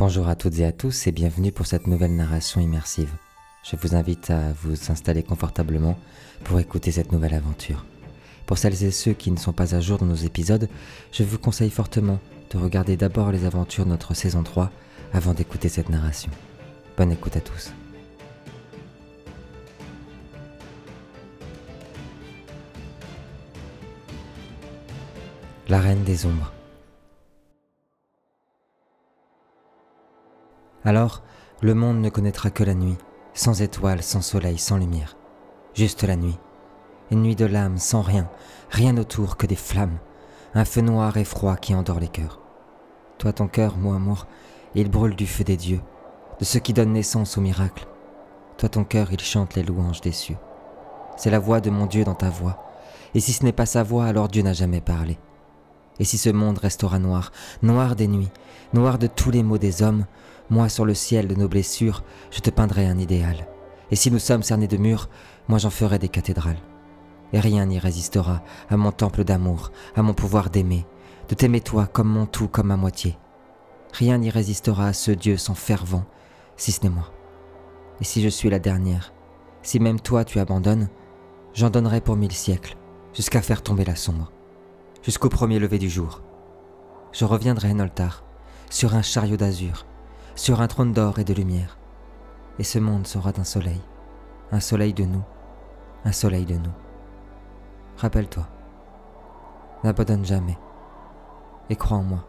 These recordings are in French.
Bonjour à toutes et à tous et bienvenue pour cette nouvelle narration immersive. Je vous invite à vous installer confortablement pour écouter cette nouvelle aventure. Pour celles et ceux qui ne sont pas à jour dans nos épisodes, je vous conseille fortement de regarder d'abord les aventures de notre saison 3 avant d'écouter cette narration. Bonne écoute à tous. La Reine des Ombres. Alors, le monde ne connaîtra que la nuit, sans étoiles, sans soleil, sans lumière. Juste la nuit. Une nuit de l'âme, sans rien, rien autour que des flammes, un feu noir et froid qui endort les cœurs. Toi, ton cœur, mon amour, il brûle du feu des dieux, de ce qui donne naissance au miracle. Toi, ton cœur, il chante les louanges des cieux. C'est la voix de mon Dieu dans ta voix, et si ce n'est pas sa voix, alors Dieu n'a jamais parlé. Et si ce monde restera noir, noir des nuits, noir de tous les maux des hommes, moi sur le ciel de nos blessures, je te peindrai un idéal. Et si nous sommes cernés de murs, moi j'en ferai des cathédrales. Et rien n'y résistera à mon temple d'amour, à mon pouvoir d'aimer, de t'aimer toi comme mon tout, comme ma moitié. Rien n'y résistera à ce Dieu sans fervent, si ce n'est moi. Et si je suis la dernière, si même toi tu abandonnes, j'en donnerai pour mille siècles, jusqu'à faire tomber la sombre jusqu'au premier lever du jour. Je reviendrai, Noltar, sur un chariot d'azur, sur un trône d'or et de lumière. Et ce monde sera d'un soleil, un soleil de nous, un soleil de nous. Rappelle-toi, n'abandonne jamais, et crois en moi.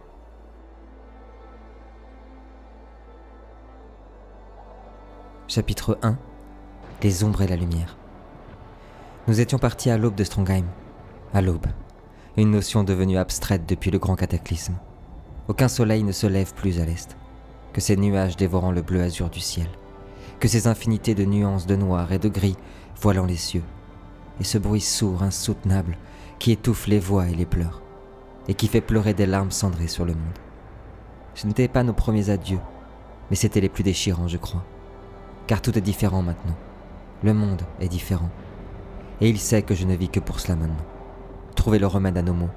Chapitre 1 Les ombres et la lumière. Nous étions partis à l'aube de Strongheim, à l'aube une notion devenue abstraite depuis le grand cataclysme. Aucun soleil ne se lève plus à l'est, que ces nuages dévorant le bleu azur du ciel, que ces infinités de nuances de noir et de gris voilant les cieux, et ce bruit sourd, insoutenable, qui étouffe les voix et les pleurs, et qui fait pleurer des larmes cendrées sur le monde. Ce n'étaient pas nos premiers adieux, mais c'étaient les plus déchirants, je crois, car tout est différent maintenant. Le monde est différent, et il sait que je ne vis que pour cela maintenant trouver le remède à nos maux,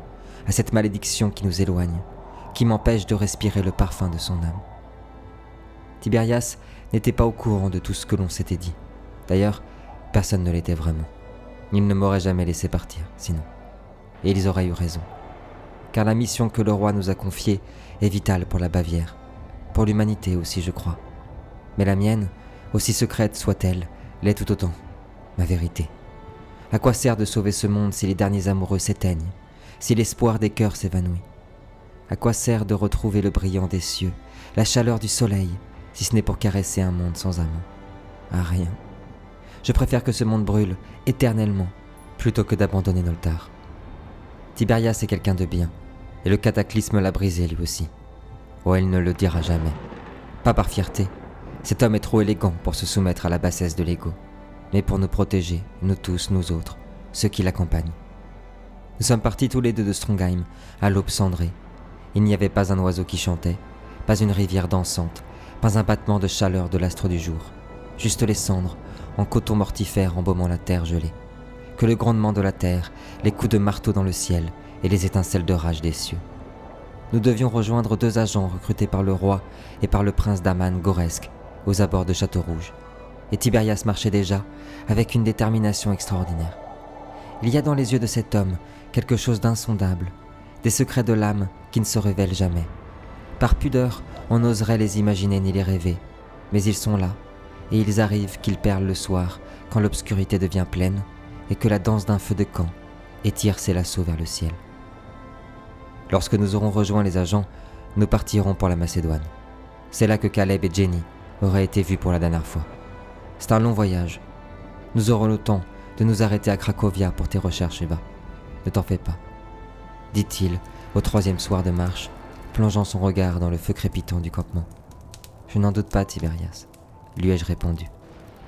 à cette malédiction qui nous éloigne, qui m'empêche de respirer le parfum de son âme. Tibérias n'était pas au courant de tout ce que l'on s'était dit. D'ailleurs, personne ne l'était vraiment. Il ne m'aurait jamais laissé partir, sinon. Et ils auraient eu raison. Car la mission que le roi nous a confiée est vitale pour la Bavière, pour l'humanité aussi, je crois. Mais la mienne, aussi secrète soit-elle, l'est tout autant, ma vérité. À quoi sert de sauver ce monde si les derniers amoureux s'éteignent, si l'espoir des cœurs s'évanouit? À quoi sert de retrouver le brillant des cieux, la chaleur du soleil, si ce n'est pour caresser un monde sans amant À rien. Je préfère que ce monde brûle éternellement plutôt que d'abandonner Noltar. Tiberias est quelqu'un de bien, et le cataclysme l'a brisé lui aussi. Oh, elle ne le dira jamais. Pas par fierté. Cet homme est trop élégant pour se soumettre à la bassesse de l'ego mais pour nous protéger, nous tous, nous autres, ceux qui l'accompagnent. Nous sommes partis tous les deux de Strongheim, à l'aube cendrée. Il n'y avait pas un oiseau qui chantait, pas une rivière dansante, pas un battement de chaleur de l'astre du jour, juste les cendres, en coton mortifère embaumant la terre gelée. Que le grondement de la terre, les coups de marteau dans le ciel et les étincelles de rage des cieux. Nous devions rejoindre deux agents recrutés par le roi et par le prince d'Aman Goresque aux abords de Château-Rouge et Tiberias marchait déjà avec une détermination extraordinaire. Il y a dans les yeux de cet homme quelque chose d'insondable, des secrets de l'âme qui ne se révèlent jamais. Par pudeur, on n'oserait les imaginer ni les rêver, mais ils sont là, et ils arrivent qu'ils perlent le soir quand l'obscurité devient pleine et que la danse d'un feu de camp étire ses lassos vers le ciel. Lorsque nous aurons rejoint les agents, nous partirons pour la Macédoine. C'est là que Caleb et Jenny auraient été vus pour la dernière fois. C'est un long voyage. Nous aurons le temps de nous arrêter à Cracovia pour tes recherches, Eva. Ne t'en fais pas, dit-il au troisième soir de marche, plongeant son regard dans le feu crépitant du campement. Je n'en doute pas, Tiberias, lui ai-je répondu.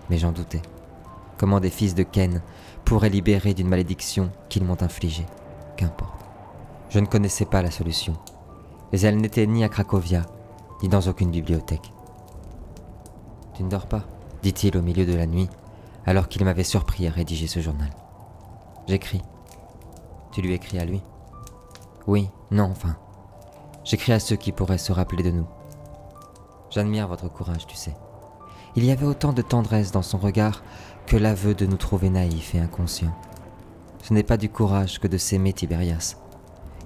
Mais j'en doutais. Comment des fils de Ken pourraient libérer d'une malédiction qu'ils m'ont infligée? Qu'importe. Je ne connaissais pas la solution, mais elle n'était ni à Cracovia, ni dans aucune bibliothèque. Tu ne dors pas dit-il au milieu de la nuit, alors qu'il m'avait surpris à rédiger ce journal. J'écris. Tu lui écris à lui? Oui, non, enfin. J'écris à ceux qui pourraient se rappeler de nous. J'admire votre courage, tu sais. Il y avait autant de tendresse dans son regard que l'aveu de nous trouver naïfs et inconscients. Ce n'est pas du courage que de s'aimer, Tibérias.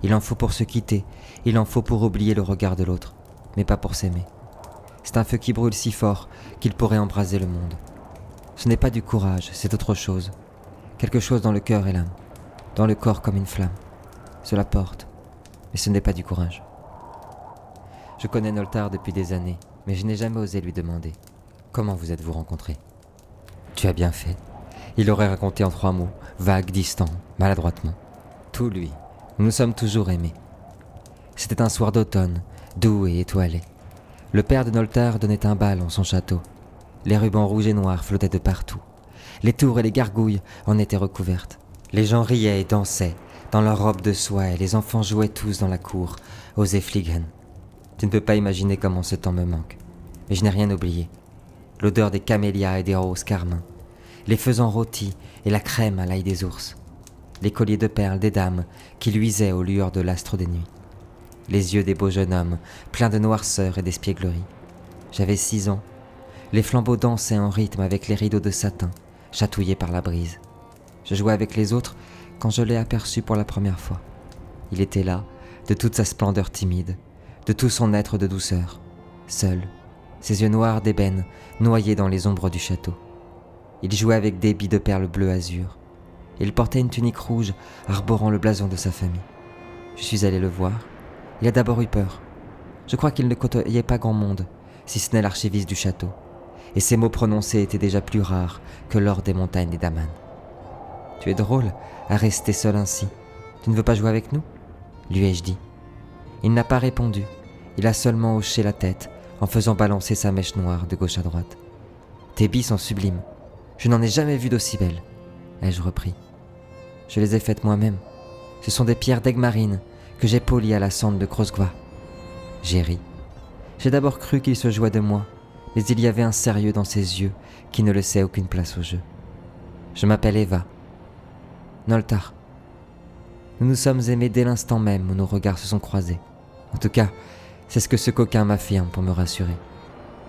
Il en faut pour se quitter, il en faut pour oublier le regard de l'autre, mais pas pour s'aimer. C'est un feu qui brûle si fort qu'il pourrait embraser le monde. Ce n'est pas du courage, c'est autre chose. Quelque chose dans le cœur et l'âme, dans le corps comme une flamme. Cela porte, mais ce n'est pas du courage. Je connais Noltar depuis des années, mais je n'ai jamais osé lui demander Comment vous êtes-vous rencontrés? Tu as bien fait. Il aurait raconté en trois mots, vague, distant, maladroitement. Tout lui. Nous nous sommes toujours aimés. C'était un soir d'automne, doux et étoilé. Le père de Noltar donnait un bal en son château. Les rubans rouges et noirs flottaient de partout. Les tours et les gargouilles en étaient recouvertes. Les gens riaient et dansaient dans leurs robes de soie et les enfants jouaient tous dans la cour, aux Effligen. Tu ne peux pas imaginer comment ce temps me manque. Mais je n'ai rien oublié. L'odeur des camélias et des roses carmins, les faisans rôtis et la crème à l'ail des ours, les colliers de perles des dames qui luisaient aux lueurs de l'astre des nuits les yeux des beaux jeunes hommes, pleins de noirceur et d'espièglerie. J'avais six ans. Les flambeaux dansaient en rythme avec les rideaux de satin, chatouillés par la brise. Je jouais avec les autres quand je l'ai aperçu pour la première fois. Il était là, de toute sa splendeur timide, de tout son être de douceur, seul, ses yeux noirs d'ébène noyés dans les ombres du château. Il jouait avec des billes de perles bleu azur. Il portait une tunique rouge arborant le blason de sa famille. Je suis allé le voir. Il a d'abord eu peur. Je crois qu'il ne côtoyait pas grand monde, si ce n'est l'archiviste du château, et ses mots prononcés étaient déjà plus rares que l'or des montagnes des Daman. Tu es drôle à rester seul ainsi. Tu ne veux pas jouer avec nous? lui ai-je dit. Il n'a pas répondu, il a seulement hoché la tête en faisant balancer sa mèche noire de gauche à droite. Tes billes sont sublimes, je n'en ai jamais vu d'aussi belles, ai-je repris. Je les ai faites moi-même. Ce sont des pierres d'aigle marine que j'ai poli à la cendre de Krosgva. J'ai ri. J'ai d'abord cru qu'il se jouait de moi, mais il y avait un sérieux dans ses yeux qui ne laissait aucune place au jeu. Je m'appelle Eva. Noltar. Nous nous sommes aimés dès l'instant même où nos regards se sont croisés. En tout cas, c'est ce que ce coquin m'affirme pour me rassurer.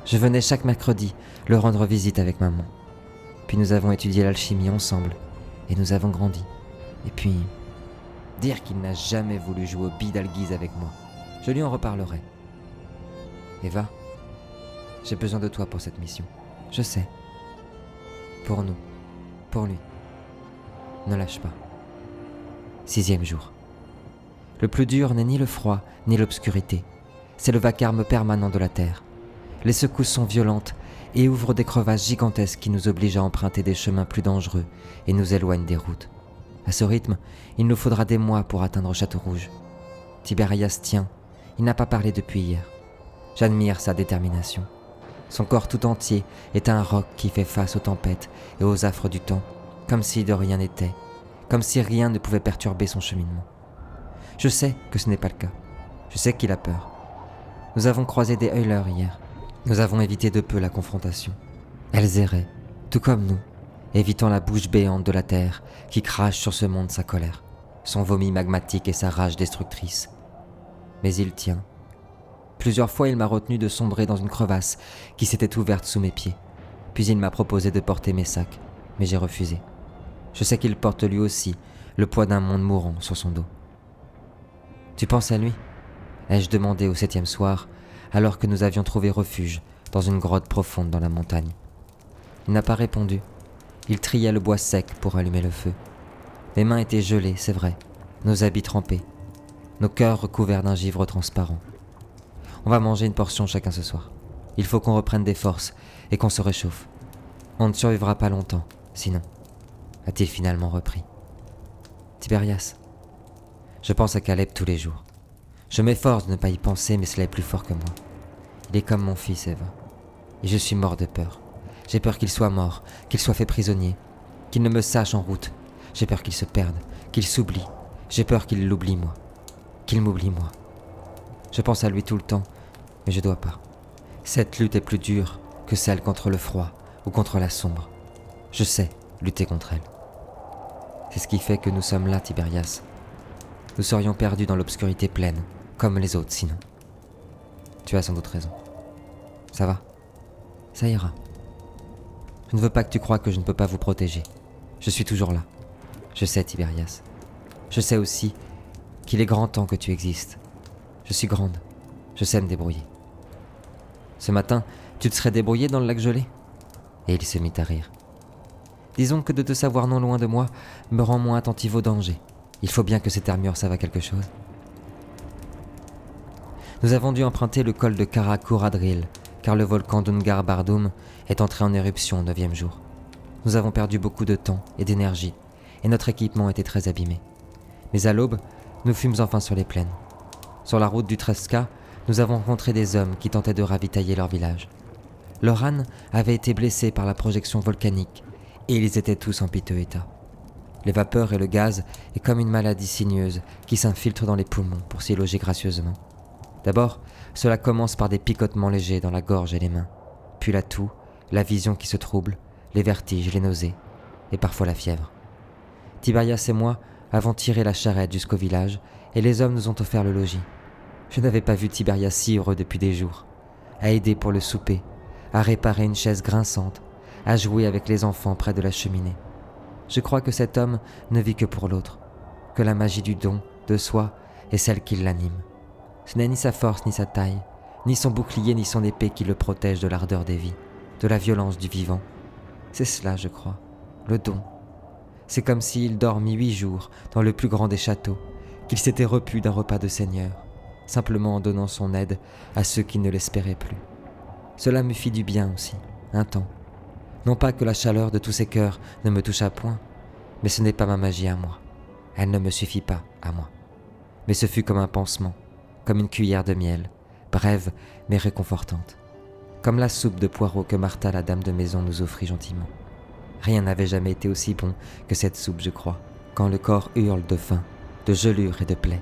Je venais chaque mercredi le rendre visite avec maman. Puis nous avons étudié l'alchimie ensemble, et nous avons grandi. Et puis, Dire qu'il n'a jamais voulu jouer au bidalguise avec moi. Je lui en reparlerai. Eva, j'ai besoin de toi pour cette mission. Je sais. Pour nous. Pour lui. Ne lâche pas. Sixième jour. Le plus dur n'est ni le froid, ni l'obscurité. C'est le vacarme permanent de la Terre. Les secousses sont violentes et ouvrent des crevasses gigantesques qui nous obligent à emprunter des chemins plus dangereux et nous éloignent des routes. À ce rythme, il nous faudra des mois pour atteindre Château Rouge. Tiberias tient, il n'a pas parlé depuis hier. J'admire sa détermination. Son corps tout entier est un roc qui fait face aux tempêtes et aux affres du temps, comme si de rien n'était, comme si rien ne pouvait perturber son cheminement. Je sais que ce n'est pas le cas. Je sais qu'il a peur. Nous avons croisé des Euler hier. Nous avons évité de peu la confrontation. Elles erraient, tout comme nous, évitant la bouche béante de la terre qui crache sur ce monde sa colère, son vomi magmatique et sa rage destructrice. Mais il tient. Plusieurs fois il m'a retenu de sombrer dans une crevasse qui s'était ouverte sous mes pieds. Puis il m'a proposé de porter mes sacs, mais j'ai refusé. Je sais qu'il porte lui aussi le poids d'un monde mourant sur son dos. Tu penses à lui ai-je demandé au septième soir, alors que nous avions trouvé refuge dans une grotte profonde dans la montagne. Il n'a pas répondu, il triait le bois sec pour allumer le feu. Mes mains étaient gelées, c'est vrai, nos habits trempés, nos cœurs recouverts d'un givre transparent. On va manger une portion chacun ce soir. Il faut qu'on reprenne des forces et qu'on se réchauffe. On ne survivra pas longtemps, sinon, a-t-il finalement repris. Tiberias, je pense à Caleb tous les jours. Je m'efforce de ne pas y penser, mais cela est plus fort que moi. Il est comme mon fils, Eva. Et je suis mort de peur. J'ai peur qu'il soit mort, qu'il soit fait prisonnier, qu'il ne me sache en route. J'ai peur qu'il se perde, qu'il s'oublie. J'ai peur qu'il l'oublie moi, qu'il m'oublie moi. Je pense à lui tout le temps, mais je dois pas. Cette lutte est plus dure que celle contre le froid ou contre la sombre. Je sais lutter contre elle. C'est ce qui fait que nous sommes là, Tiberias. Nous serions perdus dans l'obscurité pleine, comme les autres sinon. Tu as sans doute raison. Ça va Ça ira. Je ne veux pas que tu crois que je ne peux pas vous protéger. Je suis toujours là. Je sais, Tiberias. Je sais aussi qu'il est grand temps que tu existes. Je suis grande. Je sais me débrouiller. Ce matin, tu te serais débrouillé dans le lac gelé? Et il se mit à rire. Disons que de te savoir non loin de moi me rend moins attentif au danger. Il faut bien que cette armure serve quelque chose. Nous avons dû emprunter le col de Karakuradril, car le volcan d'Ungar Bardum est entré en éruption au neuvième jour. Nous avons perdu beaucoup de temps et d'énergie, et notre équipement était très abîmé. Mais à l'aube, nous fûmes enfin sur les plaines. Sur la route du Tresca, nous avons rencontré des hommes qui tentaient de ravitailler leur village. Loran avait été blessé par la projection volcanique, et ils étaient tous en piteux état. Les vapeurs et le gaz est comme une maladie sinueuse qui s'infiltre dans les poumons pour s'y loger gracieusement. D'abord, cela commence par des picotements légers dans la gorge et les mains, puis la toux, la vision qui se trouble, les vertiges, les nausées, et parfois la fièvre. Tiberias et moi avons tiré la charrette jusqu'au village, et les hommes nous ont offert le logis. Je n'avais pas vu Tiberias si heureux depuis des jours, à aider pour le souper, à réparer une chaise grinçante, à jouer avec les enfants près de la cheminée. Je crois que cet homme ne vit que pour l'autre, que la magie du don, de soi, est celle qui l'anime. Ce n'est ni sa force ni sa taille, ni son bouclier ni son épée qui le protège de l'ardeur des vies, de la violence du vivant. C'est cela, je crois, le don. C'est comme s'il dormit huit jours dans le plus grand des châteaux, qu'il s'était repu d'un repas de seigneur, simplement en donnant son aide à ceux qui ne l'espéraient plus. Cela me fit du bien aussi, un temps. Non pas que la chaleur de tous ces cœurs ne me touche à point, mais ce n'est pas ma magie à moi. Elle ne me suffit pas à moi. Mais ce fut comme un pansement, comme une cuillère de miel, brève mais réconfortante, comme la soupe de poireaux que Martha, la dame de maison, nous offrit gentiment. Rien n'avait jamais été aussi bon que cette soupe, je crois, quand le corps hurle de faim, de gelure et de plaie.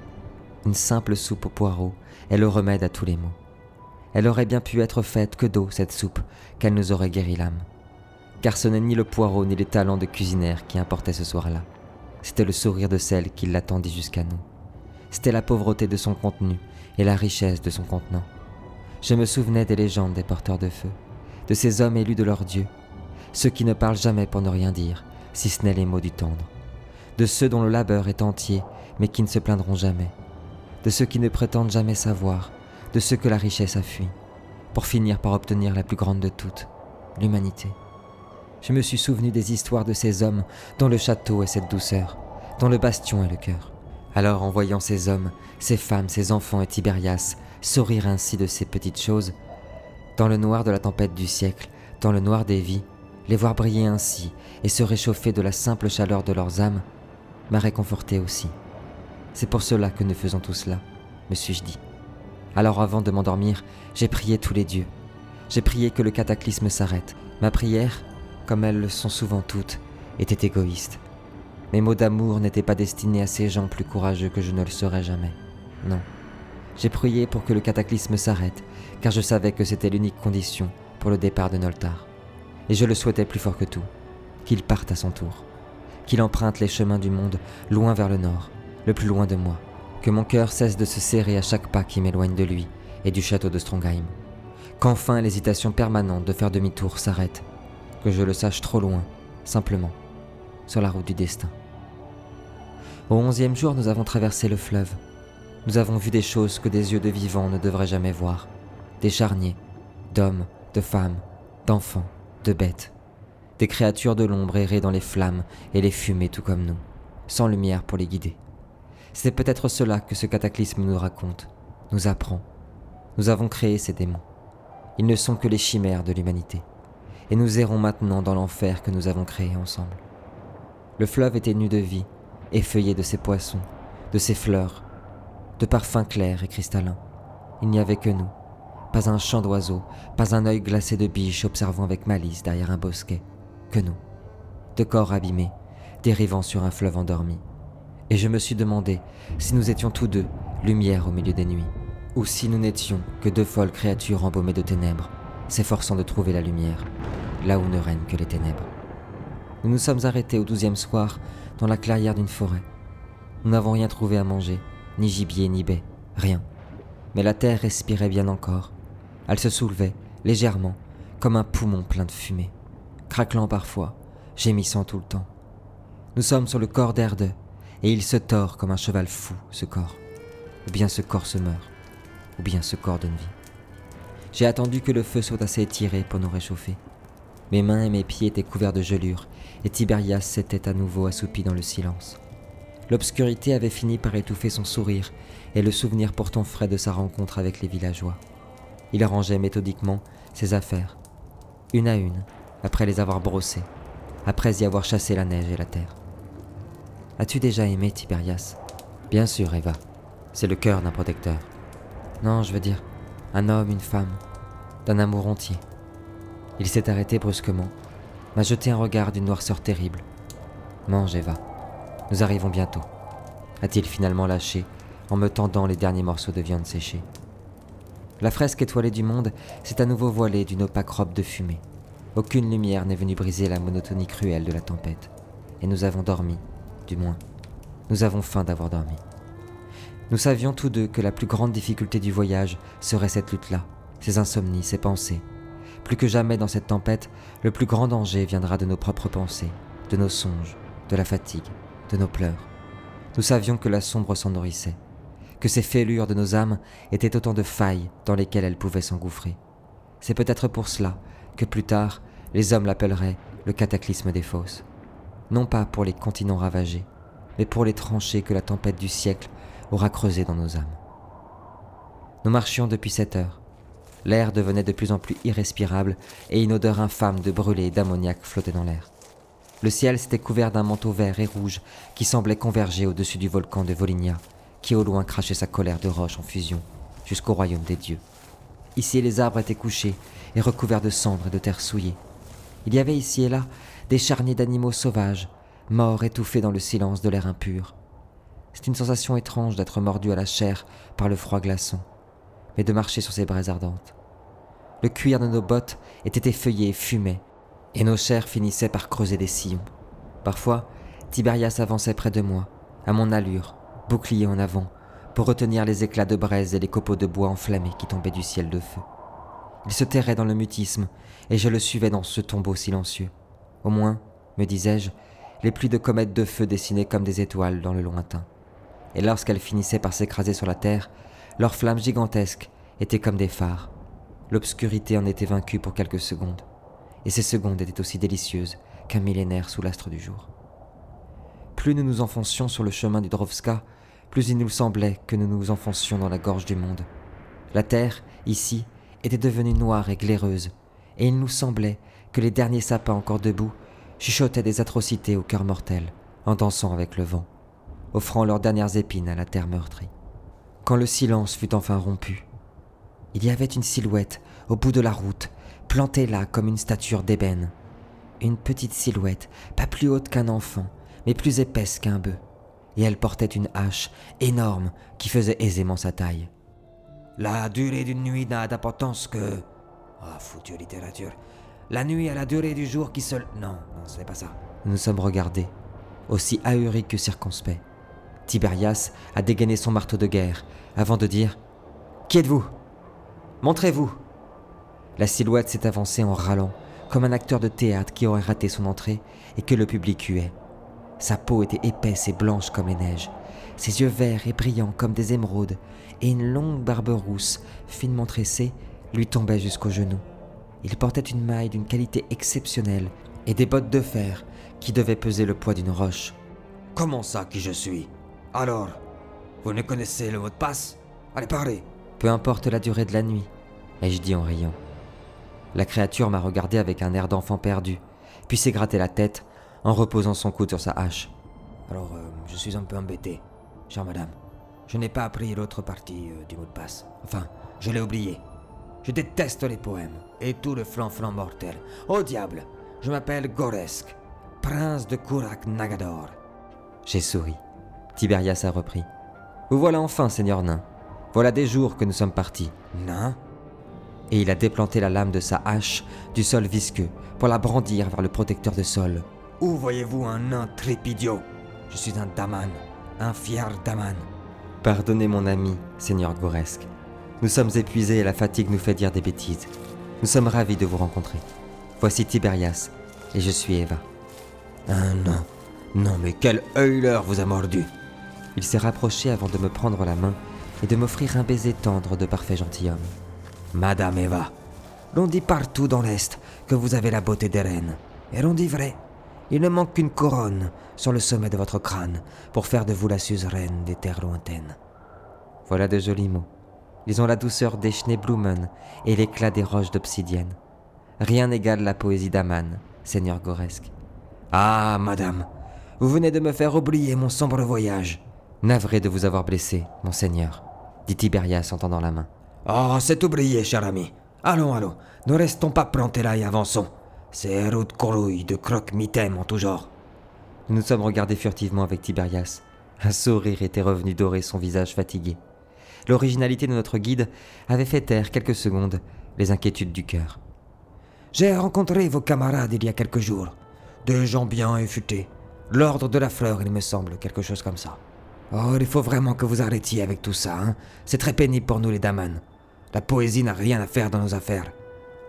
Une simple soupe aux poireaux est le remède à tous les maux. Elle aurait bien pu être faite que d'eau, cette soupe, qu'elle nous aurait guéri l'âme. Car ce n'est ni le poireau ni les talents de cuisinière qui importaient ce soir-là. C'était le sourire de celle qui l'attendit jusqu'à nous. C'était la pauvreté de son contenu et la richesse de son contenant. Je me souvenais des légendes des porteurs de feu, de ces hommes élus de leur Dieu, ceux qui ne parlent jamais pour ne rien dire, si ce n'est les mots du tendre, de ceux dont le labeur est entier, mais qui ne se plaindront jamais, de ceux qui ne prétendent jamais savoir, de ceux que la richesse a fui, pour finir par obtenir la plus grande de toutes, l'humanité. Je me suis souvenu des histoires de ces hommes dont le château est cette douceur, dont le bastion est le cœur. Alors en voyant ces hommes, ces femmes, ces enfants et Tibérias sourire ainsi de ces petites choses, dans le noir de la tempête du siècle, dans le noir des vies, les voir briller ainsi et se réchauffer de la simple chaleur de leurs âmes, m'a réconforté aussi. C'est pour cela que nous faisons tout cela, me suis-je dit. Alors avant de m'endormir, j'ai prié tous les dieux. J'ai prié que le cataclysme s'arrête. Ma prière, comme elles le sont souvent toutes, était égoïste. Mes mots d'amour n'étaient pas destinés à ces gens plus courageux que je ne le serais jamais. Non. J'ai prié pour que le cataclysme s'arrête, car je savais que c'était l'unique condition pour le départ de Noltar. Et je le souhaitais plus fort que tout, qu'il parte à son tour, qu'il emprunte les chemins du monde loin vers le nord, le plus loin de moi, que mon cœur cesse de se serrer à chaque pas qui m'éloigne de lui et du château de Strongheim, qu'enfin l'hésitation permanente de faire demi-tour s'arrête, que je le sache trop loin, simplement, sur la route du destin. Au onzième jour, nous avons traversé le fleuve. Nous avons vu des choses que des yeux de vivants ne devraient jamais voir. Des charniers, d'hommes, de femmes, d'enfants, de bêtes. Des créatures de l'ombre erraient dans les flammes et les fumées tout comme nous, sans lumière pour les guider. C'est peut-être cela que ce cataclysme nous raconte, nous apprend. Nous avons créé ces démons. Ils ne sont que les chimères de l'humanité. Et nous errons maintenant dans l'enfer que nous avons créé ensemble. Le fleuve était nu de vie, effeuillé de ses poissons, de ses fleurs, de parfums clairs et cristallins. Il n'y avait que nous, pas un chant d'oiseaux, pas un œil glacé de biche observant avec malice derrière un bosquet, que nous, de corps abîmés, dérivant sur un fleuve endormi. Et je me suis demandé si nous étions tous deux lumière au milieu des nuits, ou si nous n'étions que deux folles créatures embaumées de ténèbres, s'efforçant de trouver la lumière, là où ne règnent que les ténèbres. Nous nous sommes arrêtés au douzième soir dans la clairière d'une forêt. Nous n'avons rien trouvé à manger, ni gibier, ni baie, rien. Mais la terre respirait bien encore. Elle se soulevait, légèrement, comme un poumon plein de fumée, craquelant parfois, gémissant tout le temps. Nous sommes sur le corps d'Erde, et il se tord comme un cheval fou, ce corps. Ou bien ce corps se meurt, ou bien ce corps donne vie. J'ai attendu que le feu soit assez étiré pour nous réchauffer. Mes mains et mes pieds étaient couverts de gelures, et Tiberias s'était à nouveau assoupi dans le silence. L'obscurité avait fini par étouffer son sourire et le souvenir pourtant frais de sa rencontre avec les villageois. Il rangeait méthodiquement ses affaires, une à une, après les avoir brossées, après y avoir chassé la neige et la terre. As-tu déjà aimé Tiberias? Bien sûr, Eva. C'est le cœur d'un protecteur. Non, je veux dire, un homme, une femme, d'un amour entier. Il s'est arrêté brusquement, m'a jeté un regard d'une noirceur terrible. Mange, Eva. Nous arrivons bientôt. A-t-il finalement lâché en me tendant les derniers morceaux de viande séchée La fresque étoilée du monde s'est à nouveau voilée d'une opaque robe de fumée. Aucune lumière n'est venue briser la monotonie cruelle de la tempête. Et nous avons dormi, du moins. Nous avons faim d'avoir dormi. Nous savions tous deux que la plus grande difficulté du voyage serait cette lutte-là, ces insomnies, ces pensées, plus que jamais dans cette tempête, le plus grand danger viendra de nos propres pensées, de nos songes, de la fatigue, de nos pleurs. Nous savions que la sombre s'en nourrissait, que ces fêlures de nos âmes étaient autant de failles dans lesquelles elles pouvaient s'engouffrer. C'est peut-être pour cela que plus tard, les hommes l'appelleraient le cataclysme des fosses. Non pas pour les continents ravagés, mais pour les tranchées que la tempête du siècle aura creusées dans nos âmes. Nous marchions depuis sept heures, L'air devenait de plus en plus irrespirable et une odeur infâme de brûlé et d'ammoniac flottait dans l'air. Le ciel s'était couvert d'un manteau vert et rouge qui semblait converger au-dessus du volcan de Volinia, qui au loin crachait sa colère de roche en fusion jusqu'au royaume des dieux. Ici, les arbres étaient couchés et recouverts de cendres et de terre souillée. Il y avait ici et là des charniers d'animaux sauvages, morts étouffés dans le silence de l'air impur. C'est une sensation étrange d'être mordu à la chair par le froid glaçant mais de marcher sur ces braises ardentes. Le cuir de nos bottes était effeuillé et fumait, et nos chairs finissaient par creuser des sillons. Parfois, Tiberias avançait près de moi, à mon allure, bouclier en avant, pour retenir les éclats de braise et les copeaux de bois enflammés qui tombaient du ciel de feu. Il se terrait dans le mutisme, et je le suivais dans ce tombeau silencieux. Au moins, me disais-je, les pluies de comètes de feu dessinaient comme des étoiles dans le lointain. Et lorsqu'elles finissaient par s'écraser sur la terre, leurs flammes gigantesques étaient comme des phares. L'obscurité en était vaincue pour quelques secondes, et ces secondes étaient aussi délicieuses qu'un millénaire sous l'astre du jour. Plus nous nous enfoncions sur le chemin du Drovska, plus il nous semblait que nous nous enfoncions dans la gorge du monde. La terre, ici, était devenue noire et glaireuse, et il nous semblait que les derniers sapins encore debout chuchotaient des atrocités au cœur mortel, en dansant avec le vent, offrant leurs dernières épines à la terre meurtrie quand le silence fut enfin rompu. Il y avait une silhouette au bout de la route, plantée là comme une stature d'ébène. Une petite silhouette, pas plus haute qu'un enfant, mais plus épaisse qu'un bœuf. Et elle portait une hache énorme qui faisait aisément sa taille. La durée d'une nuit n'a d'importance que. Ah, oh, foutue littérature. La nuit a la durée du jour qui seul. Non, non, ce n'est pas ça. Nous nous sommes regardés, aussi ahuris que circonspects. Tiberias a dégainé son marteau de guerre avant de dire Qui êtes-vous? Montrez-vous La silhouette s'est avancée en râlant, comme un acteur de théâtre qui aurait raté son entrée et que le public huait. Sa peau était épaisse et blanche comme les neiges, ses yeux verts et brillants comme des émeraudes, et une longue barbe rousse, finement tressée, lui tombait jusqu'aux genoux. Il portait une maille d'une qualité exceptionnelle et des bottes de fer qui devaient peser le poids d'une roche. Comment ça qui je suis? Alors, vous ne connaissez le mot de passe? Allez, parlez Peu importe la durée de la nuit, ai-je dit en riant. La créature m'a regardé avec un air d'enfant perdu, puis s'est gratté la tête en reposant son coude sur sa hache. Alors, euh, je suis un peu embêté, chère madame. Je n'ai pas appris l'autre partie euh, du mot de passe. Enfin, je l'ai oublié. Je déteste les poèmes et tout le flanc-flanc mortel. Au diable Je m'appelle Goresk, prince de Kurak Nagador. J'ai souri. Tiberias a repris. Vous voilà enfin, seigneur nain. Voilà des jours que nous sommes partis. Nain? Et il a déplanté la lame de sa hache du sol visqueux pour la brandir vers le protecteur de sol. Où voyez-vous un nain trépidio Je suis un daman, un fier daman. Pardonnez mon ami, seigneur Goresk. Nous sommes épuisés et la fatigue nous fait dire des bêtises. Nous sommes ravis de vous rencontrer. Voici Tiberias, et je suis Eva. Ah non, non, mais quel Euler vous a mordu Il s'est rapproché avant de me prendre la main et de m'offrir un baiser tendre de parfait gentilhomme. Madame Eva, l'on dit partout dans l'Est que vous avez la beauté des reines. Et l'on dit vrai. Il ne manque qu'une couronne sur le sommet de votre crâne pour faire de vous la suzeraine des terres lointaines. Voilà de jolis mots. Ils ont la douceur des Schneeblumen et l'éclat des roches d'obsidienne. Rien n'égale la poésie d'Aman, seigneur Goresque. Ah, madame, vous venez de me faire oublier mon sombre voyage. Navré de vous avoir blessé, monseigneur, dit Tiberias en tendant la main. Oh, c'est oublié, cher ami. Allons, allons, ne restons pas plantés là et avançons. Ces routes corouilles de croque-mitaines en tout genre. Nous nous sommes regardés furtivement avec Tiberias. Un sourire était revenu dorer son visage fatigué. L'originalité de notre guide avait fait taire quelques secondes les inquiétudes du cœur. J'ai rencontré vos camarades il y a quelques jours. Deux gens bien et futés. L'ordre de la fleur, il me semble, quelque chose comme ça. Oh, il faut vraiment que vous arrêtiez avec tout ça, hein. C'est très pénible pour nous les Daman. La poésie n'a rien à faire dans nos affaires.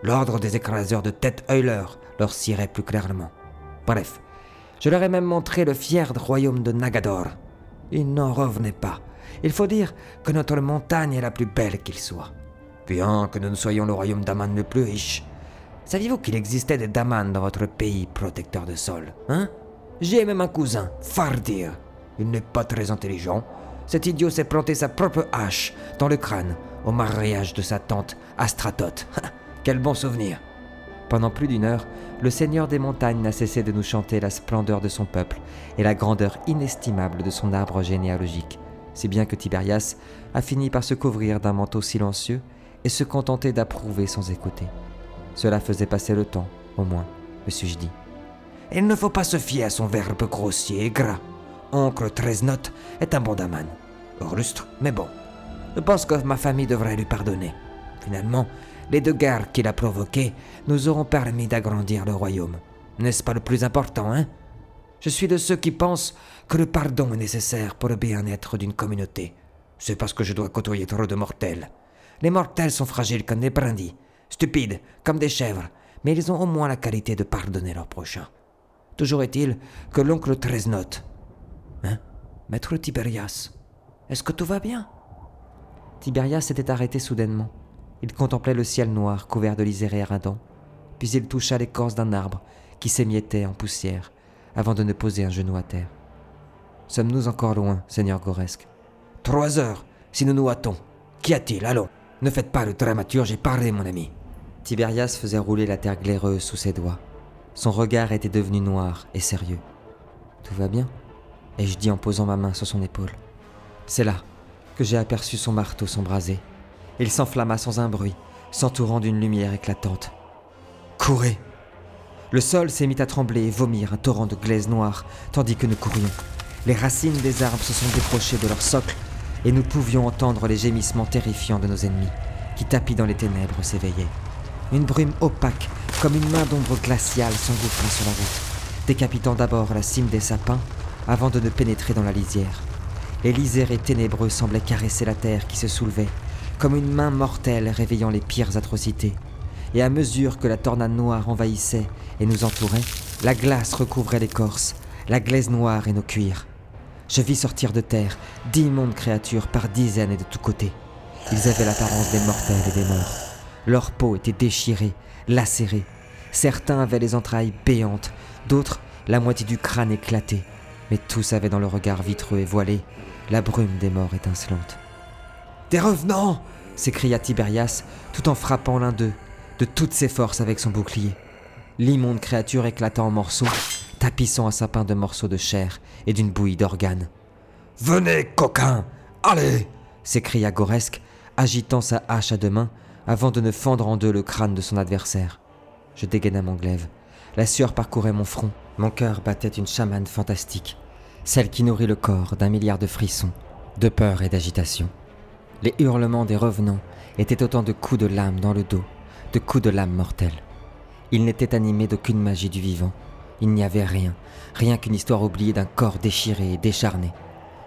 L'ordre des écraseurs de tête Euler leur cirait plus clairement. Bref, je leur ai même montré le fier royaume de Nagador. Ils n'en revenaient pas. Il faut dire que notre montagne est la plus belle qu'il soit. Bien que nous ne soyons le royaume d'Aman le plus riche. Saviez-vous qu'il existait des Daman dans votre pays protecteur de sol Hein? J'ai même un cousin, Fardir. Il n'est pas très intelligent. Cet idiot s'est planté sa propre hache dans le crâne au mariage de sa tante Astratote. Quel bon souvenir Pendant plus d'une heure, le Seigneur des montagnes n'a cessé de nous chanter la splendeur de son peuple et la grandeur inestimable de son arbre généalogique, si bien que Tiberias a fini par se couvrir d'un manteau silencieux et se contenter d'approuver sans écouter. Cela faisait passer le temps, au moins, me suis-je dit. Il ne faut pas se fier à son verbe grossier et gras. Oncle Tresnot est un bon daman. Rustre, mais bon. Je pense que ma famille devrait lui pardonner. Finalement, les deux guerres qu'il a provoquées nous auront permis d'agrandir le royaume. N'est-ce pas le plus important, hein? Je suis de ceux qui pensent que le pardon est nécessaire pour le bien-être d'une communauté. C'est parce que je dois côtoyer trop de mortels. Les mortels sont fragiles comme des brindilles, stupides comme des chèvres, mais ils ont au moins la qualité de pardonner leur prochain. Toujours est-il que l'oncle Tresnot. Hein? Maître Tiberias, est-ce que tout va bien? Tiberias s'était arrêté soudainement. Il contemplait le ciel noir couvert de lizérés ardents, puis il toucha l'écorce d'un arbre qui s'émiettait en poussière avant de ne poser un genou à terre. Sommes-nous encore loin, Seigneur Goresque? Trois heures, si nous nous hâtons. Qu'y a-t-il? Allons, ne faites pas le dramaturge et parlez, mon ami. Tiberias faisait rouler la terre glaireuse sous ses doigts. Son regard était devenu noir et sérieux. Tout va bien? Ai-je dit en posant ma main sur son épaule. C'est là que j'ai aperçu son marteau s'embraser. Il s'enflamma sans un bruit, s'entourant d'une lumière éclatante. Courez Le sol s'est mis à trembler et vomir un torrent de glaise noire, tandis que nous courions. Les racines des arbres se sont décrochées de leur socle, et nous pouvions entendre les gémissements terrifiants de nos ennemis, qui tapis dans les ténèbres s'éveillaient. Une brume opaque, comme une main d'ombre glaciale, s'engouffra sur la route, décapitant d'abord la cime des sapins, avant de ne pénétrer dans la lisière. Les lisières ténébreux semblaient caresser la terre qui se soulevait, comme une main mortelle réveillant les pires atrocités. Et à mesure que la tornade noire envahissait et nous entourait, la glace recouvrait l'écorce, la glaise noire et nos cuirs. Je vis sortir de terre d'immondes créatures par dizaines et de tous côtés. Ils avaient l'apparence des mortels et des morts. Leur peau était déchirée, lacérée. Certains avaient les entrailles béantes, d'autres la moitié du crâne éclaté, mais tous avaient dans le regard vitreux et voilé la brume des morts étincelante. Des revenants s'écria Tiberias tout en frappant l'un d'eux de toutes ses forces avec son bouclier. L'immonde créature éclata en morceaux, tapissant un sapin de morceaux de chair et d'une bouillie d'organes. Venez, coquins Allez s'écria Goresque, agitant sa hache à deux mains avant de ne fendre en deux le crâne de son adversaire. Je dégaina mon glaive. La sueur parcourait mon front. Mon cœur battait une chamane fantastique celle qui nourrit le corps d'un milliard de frissons, de peur et d'agitation. Les hurlements des revenants étaient autant de coups de lame dans le dos, de coups de lame mortels. Ils n'étaient animés d'aucune magie du vivant. Il n'y avait rien, rien qu'une histoire oubliée d'un corps déchiré et décharné,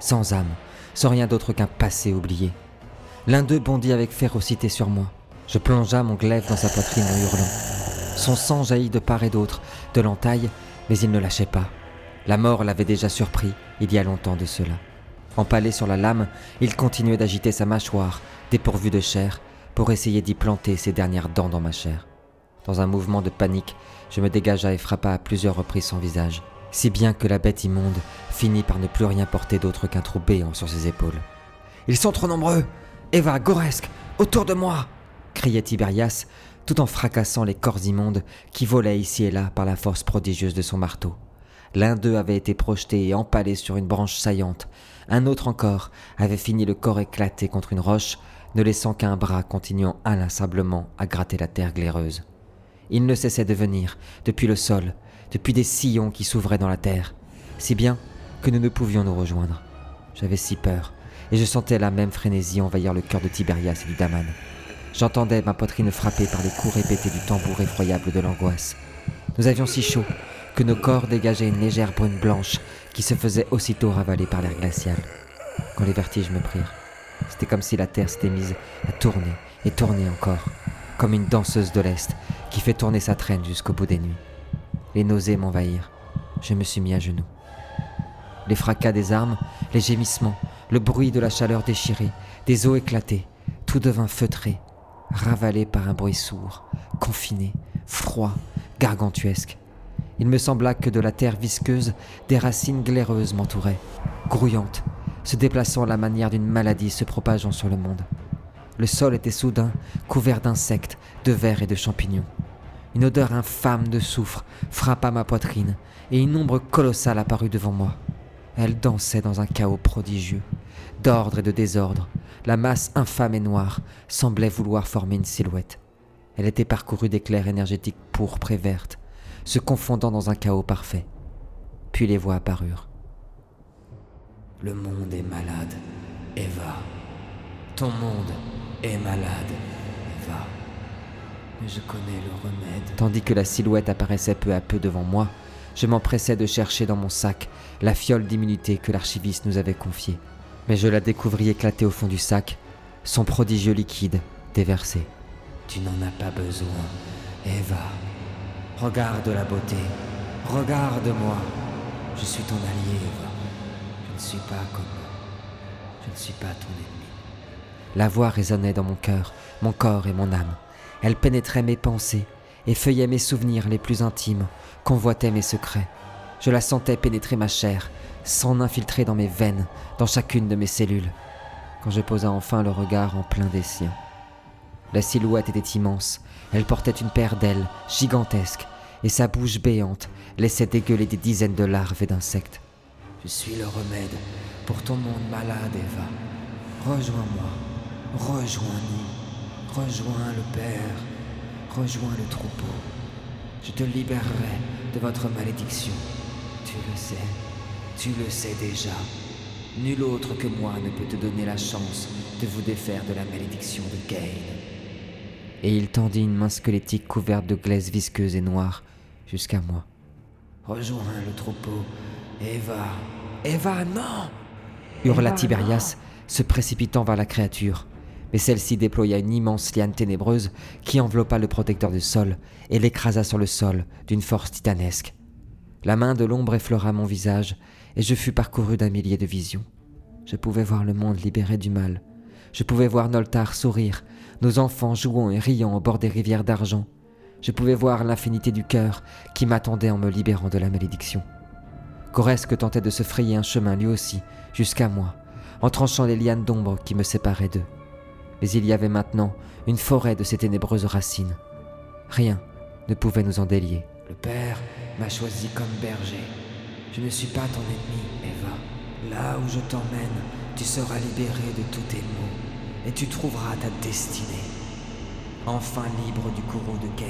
sans âme, sans rien d'autre qu'un passé oublié. L'un d'eux bondit avec férocité sur moi. Je plongea mon glaive dans sa poitrine en hurlant. Son sang jaillit de part et d'autre, de l'entaille, mais il ne lâchait pas. La mort l'avait déjà surpris il y a longtemps de cela. Empalé sur la lame, il continuait d'agiter sa mâchoire, dépourvue de chair, pour essayer d'y planter ses dernières dents dans ma chair. Dans un mouvement de panique, je me dégagea et frappa à plusieurs reprises son visage, si bien que la bête immonde finit par ne plus rien porter d'autre qu'un trou béant sur ses épaules. Ils sont trop nombreux Eva, Goresk, autour de moi criait Tiberias, tout en fracassant les corps immondes qui volaient ici et là par la force prodigieuse de son marteau. L'un d'eux avait été projeté et empalé sur une branche saillante. Un autre encore avait fini le corps éclaté contre une roche, ne laissant qu'un bras continuant inlassablement à gratter la terre glaireuse. Il ne cessait de venir, depuis le sol, depuis des sillons qui s'ouvraient dans la terre, si bien que nous ne pouvions nous rejoindre. J'avais si peur, et je sentais la même frénésie envahir le cœur de Tiberias et du Daman. J'entendais ma poitrine frappée par les coups répétés du tambour effroyable de l'angoisse. Nous avions si chaud que nos corps dégageaient une légère brune blanche qui se faisait aussitôt ravaler par l'air glacial. Quand les vertiges me prirent, c'était comme si la terre s'était mise à tourner et tourner encore, comme une danseuse de l'Est qui fait tourner sa traîne jusqu'au bout des nuits. Les nausées m'envahirent. Je me suis mis à genoux. Les fracas des armes, les gémissements, le bruit de la chaleur déchirée, des os éclatés, tout devint feutré, ravalé par un bruit sourd, confiné, froid, gargantuesque. Il me sembla que de la terre visqueuse, des racines glaireuses m'entouraient, grouillantes, se déplaçant à la manière d'une maladie se propageant sur le monde. Le sol était soudain couvert d'insectes, de vers et de champignons. Une odeur infâme de soufre frappa ma poitrine, et une ombre colossale apparut devant moi. Elle dansait dans un chaos prodigieux, d'ordre et de désordre, la masse infâme et noire semblait vouloir former une silhouette. Elle était parcourue d'éclairs énergétiques pourpres et vertes, se confondant dans un chaos parfait. Puis les voix apparurent. Le monde est malade, Eva. Ton monde est malade, Eva. Mais je connais le remède. Tandis que la silhouette apparaissait peu à peu devant moi, je m'empressais de chercher dans mon sac la fiole d'immunité que l'archiviste nous avait confiée mais je la découvris éclater au fond du sac, son prodigieux liquide déversé. Tu n'en as pas besoin, Eva. Regarde la beauté, regarde-moi. Je suis ton allié, Eva. Je ne suis pas comme Je ne suis pas ton ennemi. La voix résonnait dans mon cœur, mon corps et mon âme. Elle pénétrait mes pensées, effeuillait mes souvenirs les plus intimes, convoitait mes secrets. Je la sentais pénétrer ma chair, s'en infiltrer dans mes veines, dans chacune de mes cellules, quand je posa enfin le regard en plein des siens. La silhouette était immense, elle portait une paire d'ailes gigantesques, et sa bouche béante laissait dégueuler des dizaines de larves et d'insectes. Je suis le remède pour ton monde malade, Eva. Rejoins-moi, rejoins-nous, rejoins le Père, rejoins le troupeau. Je te libérerai de votre malédiction, tu le sais. Tu le sais déjà. Nul autre que moi ne peut te donner la chance de vous défaire de la malédiction de Gain. Et il tendit une main squelettique couverte de glaise visqueuse et noire jusqu'à moi. Rejoins le troupeau. Eva. Eva, non hurla Tiberias, se précipitant vers la créature. Mais celle-ci déploya une immense liane ténébreuse qui enveloppa le protecteur du sol et l'écrasa sur le sol d'une force titanesque. La main de l'ombre effleura mon visage et je fus parcouru d'un millier de visions. Je pouvais voir le monde libéré du mal. Je pouvais voir Noltar sourire, nos enfants jouant et riant au bord des rivières d'argent. Je pouvais voir l'infinité du cœur qui m'attendait en me libérant de la malédiction. Goresque tentait de se frayer un chemin lui aussi, jusqu'à moi, en tranchant les lianes d'ombre qui me séparaient d'eux. Mais il y avait maintenant une forêt de ces ténébreuses racines. Rien ne pouvait nous en délier. Le Père m'a choisi comme berger. Je ne suis pas ton ennemi, Eva. Là où je t'emmène, tu seras libéré de tous tes maux et tu trouveras ta destinée. Enfin libre du courroux de Cain.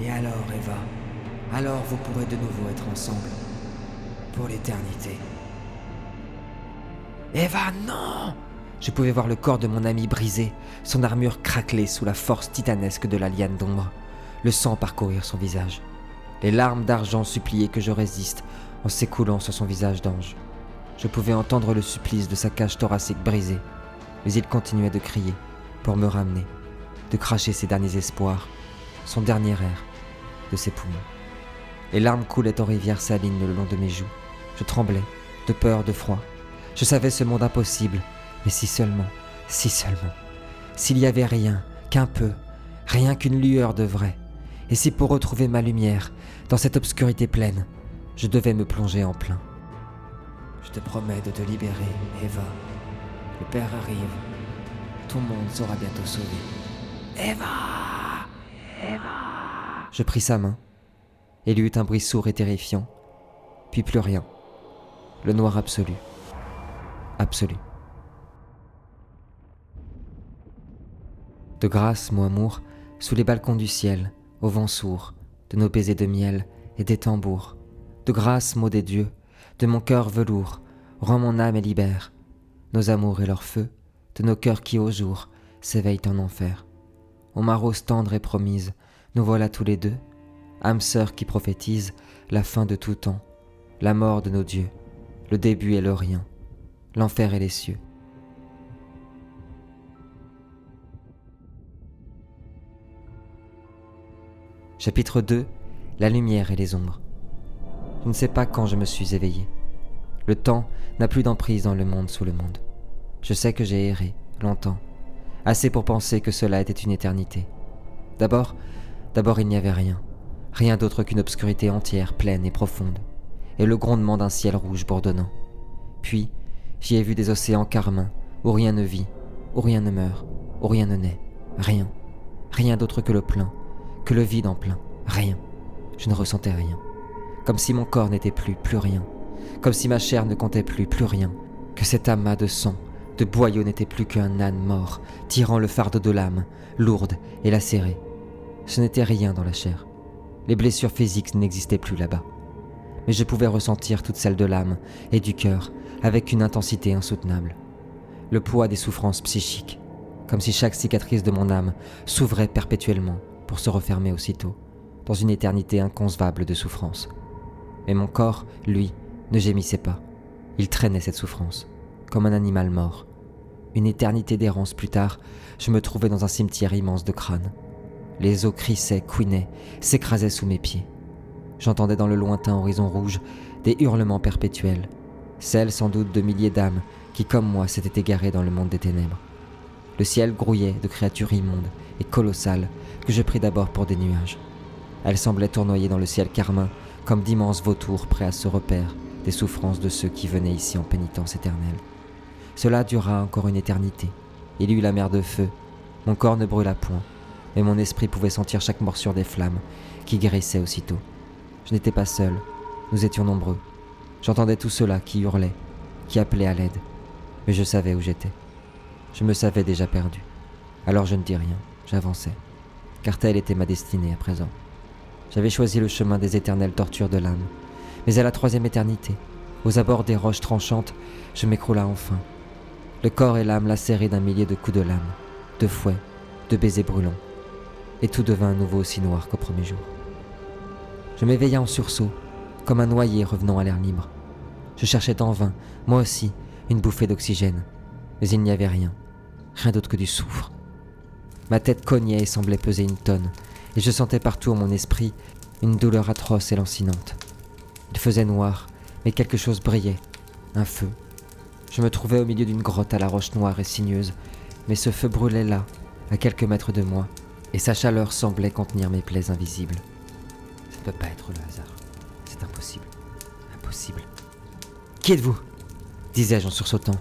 Et alors, Eva, alors vous pourrez de nouveau être ensemble. Pour l'éternité. Eva, non Je pouvais voir le corps de mon ami brisé, son armure craquelée sous la force titanesque de la liane d'ombre, le sang parcourir son visage. Les larmes d'argent suppliaient que je résiste en s'écoulant sur son visage d'ange. Je pouvais entendre le supplice de sa cage thoracique brisée, mais il continuait de crier pour me ramener, de cracher ses derniers espoirs, son dernier air de ses poumons. Les larmes coulaient en rivière saline le long de mes joues. Je tremblais, de peur, de froid. Je savais ce monde impossible, mais si seulement, si seulement, s'il y avait rien, qu'un peu, rien qu'une lueur de vrai, et si pour retrouver ma lumière, dans cette obscurité pleine, je devais me plonger en plein. Je te promets de te libérer, Eva. Le Père arrive. Tout le monde sera bientôt sauvé. Eva Eva Je pris sa main. Il y eut un bruit sourd et terrifiant. Puis plus rien. Le noir absolu. Absolu. De grâce, mon amour, sous les balcons du ciel, au vent sourd, de nos baisers de miel et des tambours. De grâce, mot des dieux, de mon cœur velours, rends mon âme et libère nos amours et leur feu, de nos cœurs qui au jour s'éveillent en enfer. Ô ma rose tendre et promise, nous voilà tous les deux, âmes sœurs qui prophétisent la fin de tout temps, la mort de nos dieux, le début et le rien, l'enfer et les cieux. Chapitre 2 La lumière et les ombres. Je ne sais pas quand je me suis éveillé. Le temps n'a plus d'emprise dans le monde sous le monde. Je sais que j'ai erré, longtemps, assez pour penser que cela était une éternité. D'abord, d'abord il n'y avait rien, rien d'autre qu'une obscurité entière, pleine et profonde, et le grondement d'un ciel rouge bourdonnant. Puis, j'y ai vu des océans carmins, où rien ne vit, où rien ne meurt, où rien ne naît, rien, rien d'autre que le plein, que le vide en plein, rien. Je ne ressentais rien. Comme si mon corps n'était plus, plus rien. Comme si ma chair ne comptait plus, plus rien. Que cet amas de sang, de boyau n'était plus qu'un âne mort, tirant le fardeau de l'âme, lourde et lacérée. Ce n'était rien dans la chair. Les blessures physiques n'existaient plus là-bas. Mais je pouvais ressentir toutes celles de l'âme et du cœur avec une intensité insoutenable. Le poids des souffrances psychiques, comme si chaque cicatrice de mon âme s'ouvrait perpétuellement pour se refermer aussitôt, dans une éternité inconcevable de souffrance. Mais mon corps, lui, ne gémissait pas. Il traînait cette souffrance, comme un animal mort. Une éternité d'errance plus tard, je me trouvais dans un cimetière immense de crânes. Les eaux crissaient, couinaient, s'écrasaient sous mes pieds. J'entendais dans le lointain horizon rouge des hurlements perpétuels, celles sans doute de milliers d'âmes qui, comme moi, s'étaient égarées dans le monde des ténèbres. Le ciel grouillait de créatures immondes et colossales que je pris d'abord pour des nuages. Elles semblaient tournoyer dans le ciel carmin comme d'immenses vautours prêts à se repère des souffrances de ceux qui venaient ici en pénitence éternelle. Cela dura encore une éternité. Il y eut la mer de feu. Mon corps ne brûla point, mais mon esprit pouvait sentir chaque morsure des flammes qui guérissaient aussitôt. Je n'étais pas seul, nous étions nombreux. J'entendais tout cela qui hurlait, qui appelait à l'aide, mais je savais où j'étais. Je me savais déjà perdu. Alors je ne dis rien, j'avançais, car telle était ma destinée à présent. J'avais choisi le chemin des éternelles tortures de l'âme, mais à la troisième éternité, aux abords des roches tranchantes, je m'écroula enfin, le corps et l'âme lacérés d'un millier de coups de lame, de fouet, de baisers brûlants, et tout devint à nouveau aussi noir qu'au premier jour. Je m'éveilla en sursaut, comme un noyé revenant à l'air libre. Je cherchais en vain, moi aussi, une bouffée d'oxygène, mais il n'y avait rien, rien d'autre que du soufre. Ma tête cognait et semblait peser une tonne, et je sentais partout en mon esprit une douleur atroce et lancinante. Il faisait noir, mais quelque chose brillait, un feu, je me trouvais au milieu d'une grotte à la roche noire et sinueuse, mais ce feu brûlait là, à quelques mètres de moi, et sa chaleur semblait contenir mes plaies invisibles. Ça ne peut pas être le hasard. C'est impossible. Impossible. Qui êtes-vous? disais-je en sursautant.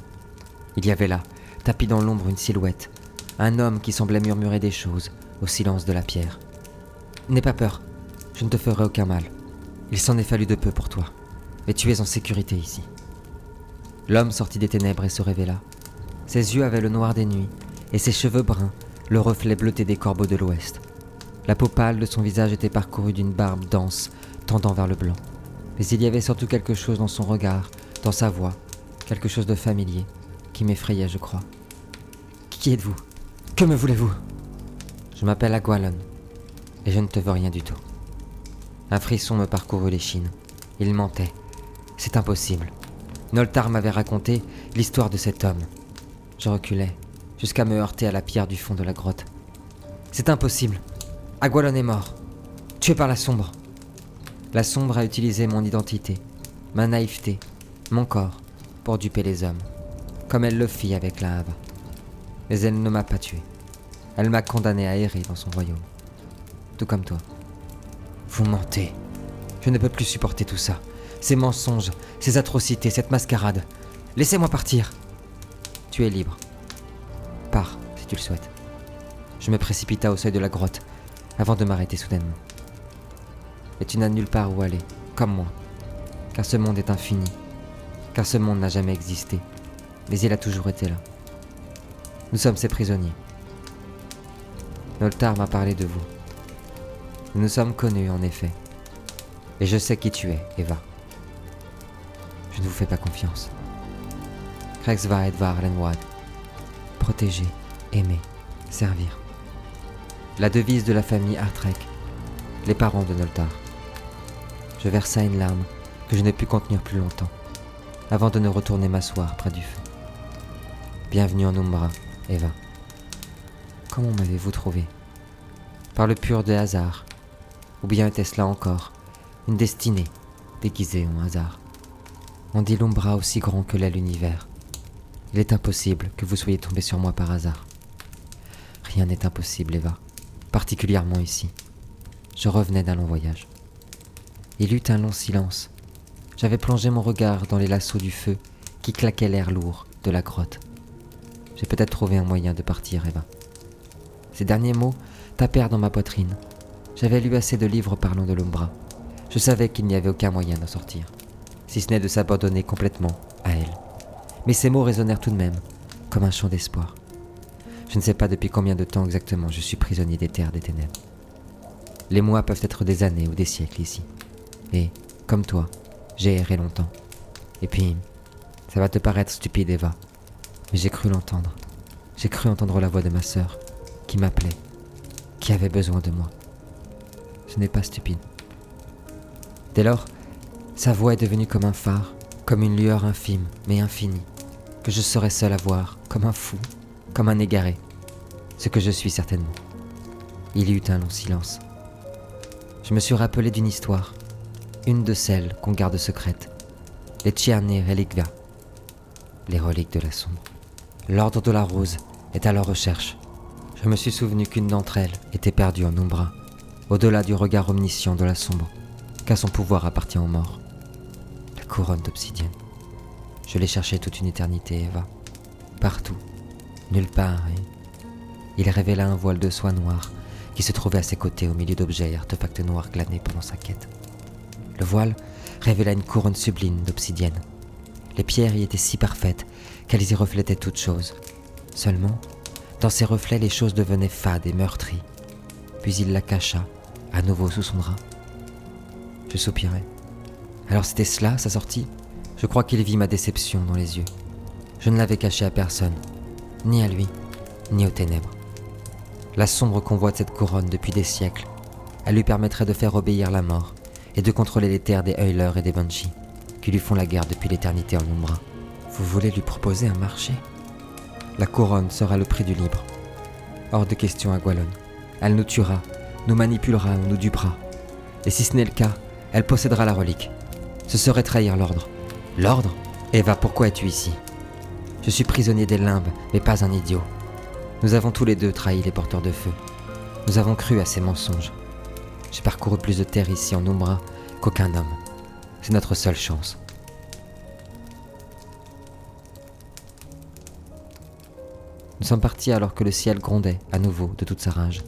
Il y avait là, tapis dans l'ombre, une silhouette, un homme qui semblait murmurer des choses au silence de la pierre. N'aie pas peur, je ne te ferai aucun mal. Il s'en est fallu de peu pour toi, mais tu es en sécurité ici. L'homme sortit des ténèbres et se révéla. Ses yeux avaient le noir des nuits, et ses cheveux bruns, le reflet bleuté des corbeaux de l'ouest. La peau pâle de son visage était parcourue d'une barbe dense, tendant vers le blanc. Mais il y avait surtout quelque chose dans son regard, dans sa voix, quelque chose de familier, qui m'effrayait, je crois. Qui êtes-vous? Que me voulez-vous? Je m'appelle Agualon, et je ne te veux rien du tout. Un frisson me parcourut l'échine. Il mentait. C'est impossible. Noltar m'avait raconté l'histoire de cet homme. Je reculais, jusqu'à me heurter à la pierre du fond de la grotte. C'est impossible. Agualon est mort. Tué par la sombre. La sombre a utilisé mon identité, ma naïveté, mon corps, pour duper les hommes, comme elle le fit avec la. Mais elle ne m'a pas tué. Elle m'a condamné à errer dans son royaume. Tout comme toi. Vous mentez. Je ne peux plus supporter tout ça. Ces mensonges, ces atrocités, cette mascarade. Laissez-moi partir. Tu es libre. Pars, si tu le souhaites. Je me précipita au seuil de la grotte, avant de m'arrêter soudainement. Et tu n'as nulle part où aller, comme moi. Car ce monde est infini. Car ce monde n'a jamais existé. Mais il a toujours été là. Nous sommes ses prisonniers. Noltar m'a parlé de vous. Nous nous sommes connus, en effet. Et je sais qui tu es, Eva. Je ne vous fais pas confiance. Krexva Edvar Lenwad. Protéger, aimer, servir. La devise de la famille Artrek. Les parents de Noltar. Je versa une larme que je n'ai pu contenir plus longtemps, avant de ne retourner m'asseoir près du feu. Bienvenue en Umbra, Eva. Comment m'avez-vous trouvé? Par le pur des hasards Ou bien était-ce là encore une destinée déguisée en hasard On dit l'Umbra aussi grand que l'est l'univers. Il est impossible que vous soyez tombé sur moi par hasard. Rien n'est impossible, Eva, particulièrement ici. Je revenais d'un long voyage. Il eut un long silence. J'avais plongé mon regard dans les lassos du feu qui claquaient l'air lourd de la grotte. J'ai peut-être trouvé un moyen de partir, Eva. Ces derniers mots tapèrent dans ma poitrine. J'avais lu assez de livres parlant de l'Umbra. Je savais qu'il n'y avait aucun moyen d'en sortir, si ce n'est de s'abandonner complètement à elle. Mais ces mots résonnèrent tout de même, comme un chant d'espoir. Je ne sais pas depuis combien de temps exactement je suis prisonnier des terres des ténèbres. Les mois peuvent être des années ou des siècles ici. Et, comme toi, j'ai erré longtemps. Et puis, ça va te paraître stupide, Eva, mais j'ai cru l'entendre. J'ai cru entendre la voix de ma sœur, qui m'appelait, qui avait besoin de moi. Ce n'est pas stupide. Dès lors, sa voix est devenue comme un phare, comme une lueur infime, mais infinie, que je serais seul à voir, comme un fou, comme un égaré, ce que je suis certainement. Il y eut un long silence. Je me suis rappelé d'une histoire, une de celles qu'on garde secrètes, les Tierne Relicvia, les reliques de la sombre. L'ordre de la rose est à leur recherche. Je me suis souvenu qu'une d'entre elles était perdue en Umbra, au-delà du regard omniscient de la sombre car son pouvoir appartient aux morts. La couronne d'obsidienne. Je l'ai cherchée toute une éternité, Eva. Partout, nulle part, et il révéla un voile de soie noire qui se trouvait à ses côtés au milieu d'objets et artefacts noirs glanés pendant sa quête. Le voile révéla une couronne sublime d'obsidienne. Les pierres y étaient si parfaites qu'elles y reflétaient toutes choses. Seulement, dans ces reflets, les choses devenaient fades et meurtries. Puis il la cacha, à nouveau sous son drap, je soupirai. Alors c'était cela, sa sortie? Je crois qu'il vit ma déception dans les yeux. Je ne l'avais caché à personne, ni à lui, ni aux ténèbres. La sombre convoite cette couronne depuis des siècles. Elle lui permettrait de faire obéir la mort et de contrôler les terres des Euler et des Banshees, qui lui font la guerre depuis l'éternité en Umbra. Vous voulez lui proposer un marché? La couronne sera le prix du libre. Hors de question à Gualon. Elle nous tuera, nous manipulera ou nous dupera. Et si ce n'est le cas, elle possédera la relique. Ce serait trahir l'ordre. L'ordre? Eva, pourquoi es-tu ici? Je suis prisonnier des limbes, mais pas un idiot. Nous avons tous les deux trahi les porteurs de feu. Nous avons cru à ces mensonges. J'ai parcouru plus de terre ici en Umbra qu'aucun homme. C'est notre seule chance. Nous sommes partis alors que le ciel grondait à nouveau de toute sa rage.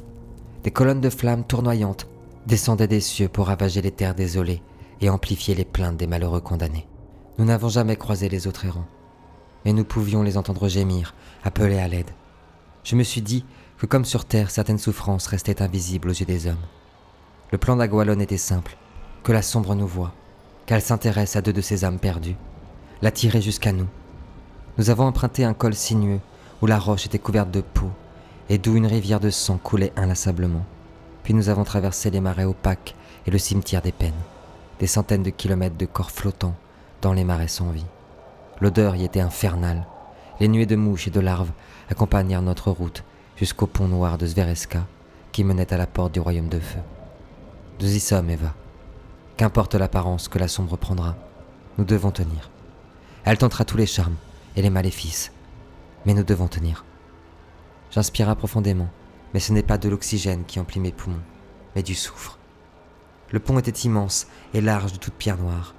Des colonnes de flammes tournoyantes descendaient des cieux pour ravager les terres désolées et amplifier les plaintes des malheureux condamnés. Nous n'avons jamais croisé les autres errants, mais nous pouvions les entendre gémir, appeler à l'aide. Je me suis dit que comme sur Terre, certaines souffrances restaient invisibles aux yeux des hommes. Le plan d'Agualon était simple, que la sombre nous voie, qu'elle s'intéresse à deux de ces âmes perdues, la tirer jusqu'à nous. Nous avons emprunté un col sinueux où la roche était couverte de peau et d'où une rivière de sang coulait inlassablement. Puis nous avons traversé les marais opaques et le cimetière des peines. Des centaines de kilomètres de corps flottants dans les marais sans vie. L'odeur y était infernale. Les nuées de mouches et de larves accompagnèrent notre route jusqu'au pont noir de Zvereska qui menait à la porte du royaume de feu. Nous y sommes, Eva. Qu'importe l'apparence que la sombre prendra, nous devons tenir. Elle tentera tous les charmes et les maléfices, mais nous devons tenir. J'inspira profondément, mais ce n'est pas de l'oxygène qui emplit mes poumons, mais du soufre. Le pont était immense et large de toutes pierres noires.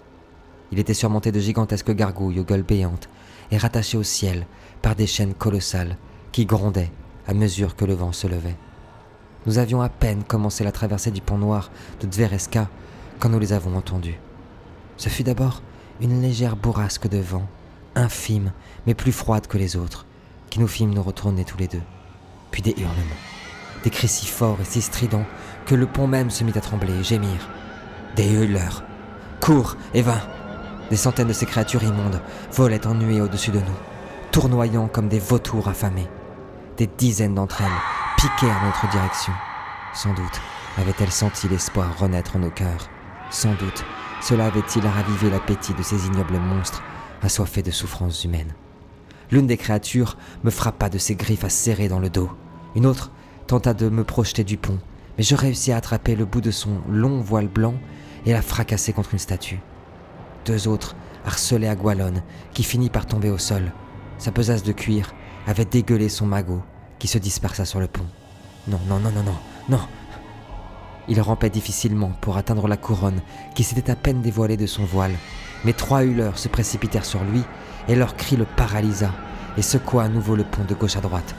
Il était surmonté de gigantesques gargouilles aux gueules béantes et rattaché au ciel par des chaînes colossales qui grondaient à mesure que le vent se levait. Nous avions à peine commencé la traversée du pont noir de Dvereska quand nous les avons entendus. Ce fut d'abord une légère bourrasque de vent, infime mais plus froide que les autres, qui nous fîmes nous retourner tous les deux. Des hurlements, des cris si forts et si stridents que le pont même se mit à trembler et gémir. Des hurleurs. Cours, Eva Des centaines de ces créatures immondes volaient en nuée au-dessus de nous, tournoyant comme des vautours affamés. Des dizaines d'entre elles piquèrent notre direction. Sans doute avait-elle senti l'espoir renaître en nos cœurs. Sans doute cela avait-il ravivé l'appétit de ces ignobles monstres assoiffés de souffrances humaines. L'une des créatures me frappa de ses griffes à serrer dans le dos. Une autre tenta de me projeter du pont, mais je réussis à attraper le bout de son long voile blanc et la fracasser contre une statue. Deux autres harcelaient Agualon, qui finit par tomber au sol. Sa pesasse de cuir avait dégueulé son magot, qui se dispersa sur le pont. Non, non, non, non, non, non, il rampait difficilement pour atteindre la couronne qui s'était à peine dévoilée de son voile, mais trois hurleurs se précipitèrent sur lui et leur cri le paralysa et secoua à nouveau le pont de gauche à droite.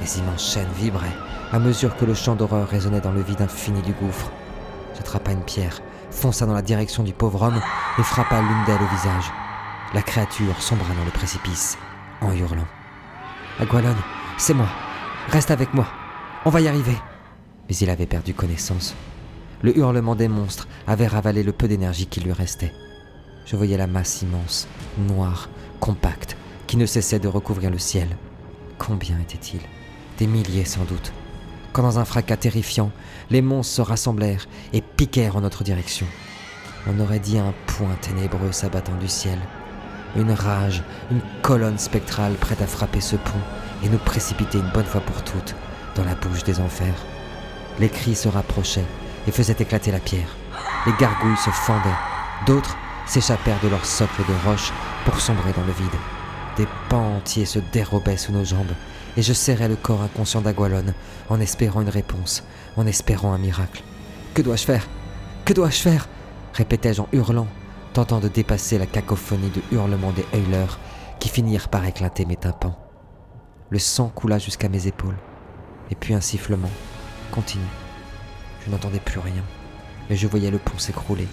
Les immenses chaînes vibraient à mesure que le chant d'horreur résonnait dans le vide infini du gouffre. J'attrapa une pierre, fonça dans la direction du pauvre homme et frappa l'une d'elles au visage. La créature sombra dans le précipice en hurlant. Agualon, c'est moi. Reste avec moi. On va y arriver mais il avait perdu connaissance. Le hurlement des monstres avait ravalé le peu d'énergie qui lui restait. Je voyais la masse immense, noire, compacte, qui ne cessait de recouvrir le ciel. Combien étaient-ils Des milliers sans doute. Quand dans un fracas terrifiant, les monstres se rassemblèrent et piquèrent en notre direction. On aurait dit un point ténébreux s'abattant du ciel. Une rage, une colonne spectrale prête à frapper ce pont et nous précipiter une bonne fois pour toutes dans la bouche des enfers. Les cris se rapprochaient et faisaient éclater la pierre. Les gargouilles se fendaient. D'autres s'échappèrent de leur socle de roche pour sombrer dans le vide. Des pans entiers se dérobaient sous nos jambes, et je serrais le corps inconscient d'Agualon en espérant une réponse, en espérant un miracle. Que dois-je faire? Que dois-je faire? répétais-je en hurlant, tentant de dépasser la cacophonie de hurlements des hurleurs qui finirent par éclater mes tympans. Le sang coula jusqu'à mes épaules, et puis un sifflement, continue. Je n'entendais plus rien, mais je voyais le pont s'écrouler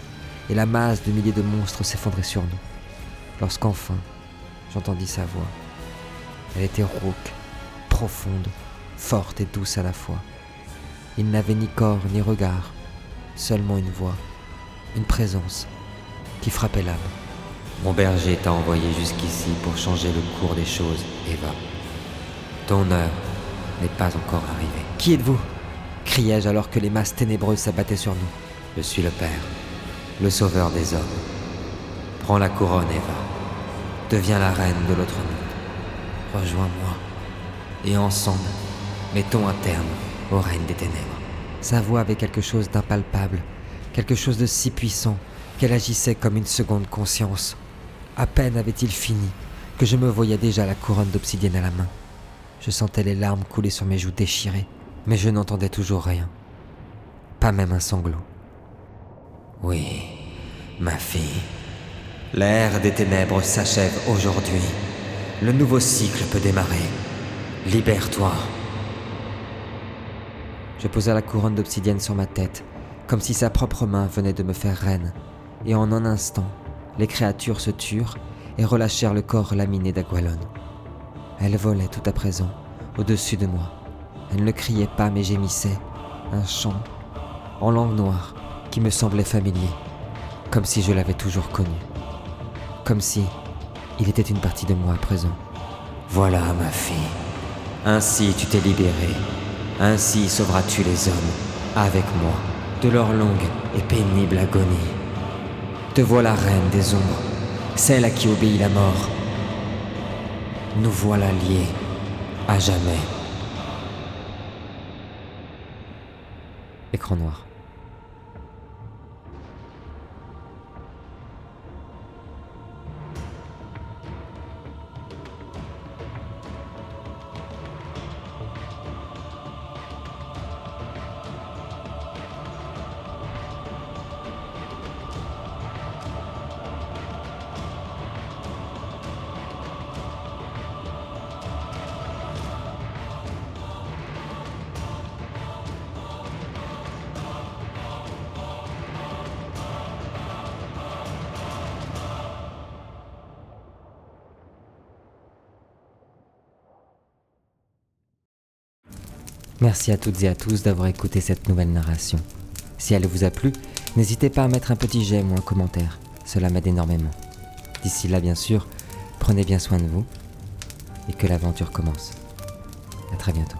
et la masse de milliers de monstres s'effondrer sur nous. Lorsqu'enfin, j'entendis sa voix. Elle était rauque, profonde, forte et douce à la fois. Il n'avait ni corps ni regard, seulement une voix, une présence qui frappait l'âme. Mon berger t'a envoyé jusqu'ici pour changer le cours des choses, Eva. Ton heure n'est pas encore arrivée. Qui êtes-vous? criai-je alors que les masses ténébreuses s'abattaient sur nous. Je suis le Père, le Sauveur des hommes. Prends la couronne, Eva. Deviens la reine de l'autre monde. Rejoins-moi. Et ensemble, mettons un terme au règne des ténèbres. Sa voix avait quelque chose d'impalpable, quelque chose de si puissant qu'elle agissait comme une seconde conscience. À peine avait-il fini que je me voyais déjà la couronne d'obsidienne à la main. Je sentais les larmes couler sur mes joues déchirées mais je n'entendais toujours rien. Pas même un sanglot. Oui, ma fille. L'ère des ténèbres s'achève aujourd'hui. Le nouveau cycle peut démarrer. Libère-toi. Je posa la couronne d'obsidienne sur ma tête, comme si sa propre main venait de me faire reine, et en un instant, les créatures se turent et relâchèrent le corps laminé d'Agualon. Elle volait tout à présent au-dessus de moi elle ne criait pas mais gémissait, un chant, en langue noire, qui me semblait familier, comme si je l'avais toujours connu, comme si il était une partie de moi à présent. Voilà ma fille, ainsi tu t'es libérée, ainsi sauveras-tu les hommes, avec moi, de leur longue et pénible agonie. Te voilà reine des ombres, celle à qui obéit la mort. Nous voilà liés, à jamais. Écran noir. Merci à toutes et à tous d'avoir écouté cette nouvelle narration. Si elle vous a plu, n'hésitez pas à mettre un petit j'aime ou un commentaire, cela m'aide énormément. D'ici là, bien sûr, prenez bien soin de vous et que l'aventure commence. À très bientôt.